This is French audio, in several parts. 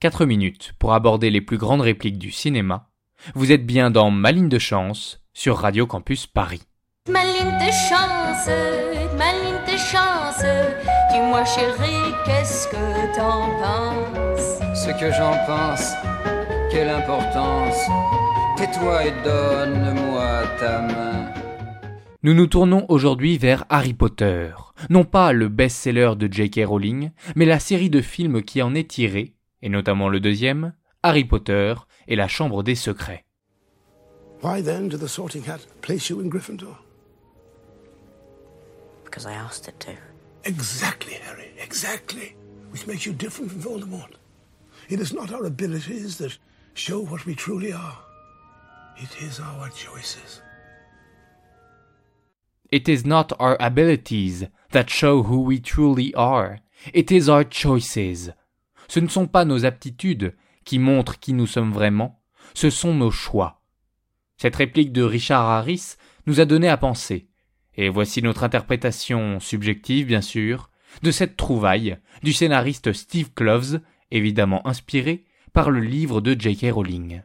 4 minutes pour aborder les plus grandes répliques du cinéma. Vous êtes bien dans Ma ligne de chance sur Radio Campus Paris. Ma ligne de chance, ma ligne de chance, dis-moi chérie, qu'est-ce que t'en penses? Ce que j'en pense, quelle importance. Tais-toi et donne-moi ta main. Nous nous tournons aujourd'hui vers Harry Potter, non pas le best-seller de J.K. Rowling, mais la série de films qui en est tirée, et notamment le deuxième, Harry Potter et la Chambre des Secrets. Why then did the sorting hat place you in Gryffindor? Because I asked it to. Exactly, Harry, exactly. Which makes you different from Voldemort. It is not our abilities that show what we truly are. It is our choices. It is not our abilities that show who we truly are. It is our choices. Ce ne sont pas nos aptitudes qui montrent qui nous sommes vraiment, ce sont nos choix. Cette réplique de Richard Harris nous a donné à penser. Et voici notre interprétation subjective, bien sûr, de cette trouvaille du scénariste Steve Kloves, évidemment inspiré par le livre de J.K. Rowling.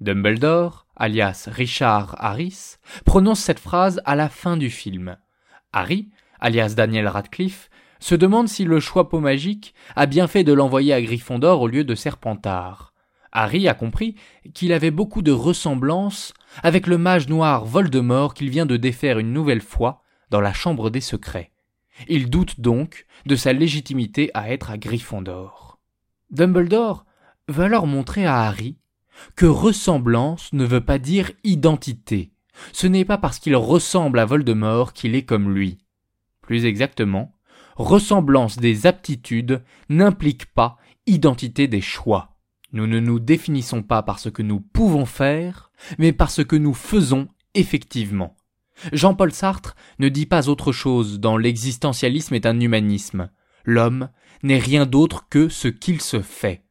Dumbledore, alias Richard Harris, prononce cette phrase à la fin du film. Harry, alias Daniel Radcliffe, se demande si le choix pot magique a bien fait de l'envoyer à Gryffondor au lieu de Serpentard. Harry a compris qu'il avait beaucoup de ressemblances avec le mage noir Voldemort qu'il vient de défaire une nouvelle fois dans la chambre des secrets. Il doute donc de sa légitimité à être à Gryffondor. Dumbledore veut alors montrer à Harry que ressemblance ne veut pas dire identité. Ce n'est pas parce qu'il ressemble à Voldemort qu'il est comme lui. Plus exactement, ressemblance des aptitudes n'implique pas identité des choix. Nous ne nous définissons pas par ce que nous pouvons faire, mais par ce que nous faisons effectivement. Jean-Paul Sartre ne dit pas autre chose dans l'existentialisme est un humanisme. L'homme n'est rien d'autre que ce qu'il se fait.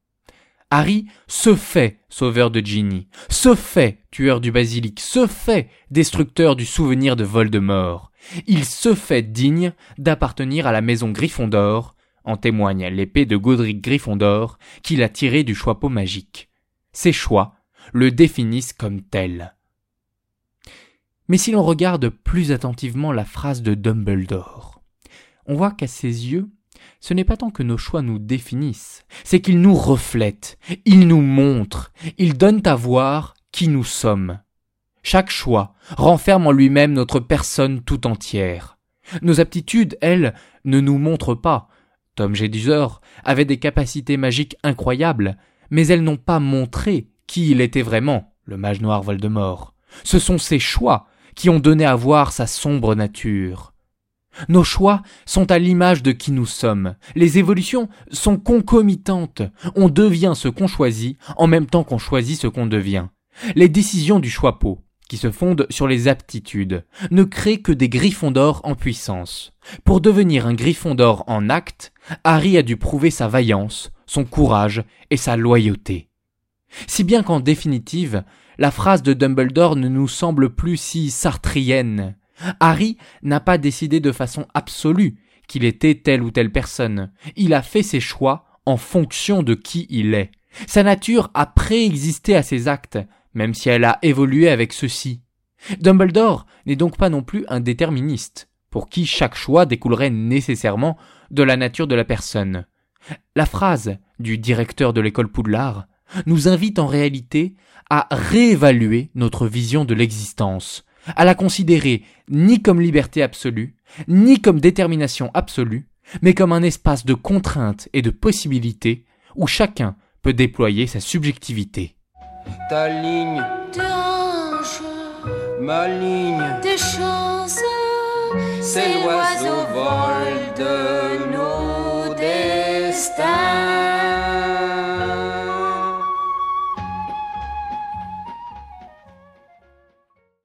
Harry se fait sauveur de Ginny, se fait tueur du basilic, se fait destructeur du souvenir de Voldemort. Il se fait digne d'appartenir à la maison Gryffondor, en témoigne l'épée de Godric Gryffondor qu'il a tirée du choix magique. Ses choix le définissent comme tel. Mais si l'on regarde plus attentivement la phrase de Dumbledore, on voit qu'à ses yeux, ce n'est pas tant que nos choix nous définissent, c'est qu'ils nous reflètent, ils nous montrent, ils donnent à voir qui nous sommes. Chaque choix renferme en lui-même notre personne tout entière. Nos aptitudes, elles, ne nous montrent pas. Tom Jedusor avait des capacités magiques incroyables, mais elles n'ont pas montré qui il était vraiment, le mage noir Voldemort. Ce sont ses choix qui ont donné à voir sa sombre nature. Nos choix sont à l'image de qui nous sommes. Les évolutions sont concomitantes. On devient ce qu'on choisit en même temps qu'on choisit ce qu'on devient. Les décisions du choix pot, se fondent sur les aptitudes, ne créent que des griffons d'or en puissance. Pour devenir un griffon d'or en acte, Harry a dû prouver sa vaillance, son courage et sa loyauté. Si bien qu'en définitive, la phrase de Dumbledore ne nous semble plus si sartrienne. Harry n'a pas décidé de façon absolue qu'il était telle ou telle personne. Il a fait ses choix en fonction de qui il est. Sa nature a préexisté à ses actes, même si elle a évolué avec ceux-ci. Dumbledore n'est donc pas non plus un déterministe, pour qui chaque choix découlerait nécessairement de la nature de la personne. La phrase du directeur de l'école Poudlard nous invite en réalité à réévaluer notre vision de l'existence, à la considérer ni comme liberté absolue, ni comme détermination absolue, mais comme un espace de contraintes et de possibilités où chacun peut déployer sa subjectivité. Ta ligne, ma ligne, Tes chances, c'est l'oiseau vol de nos destins.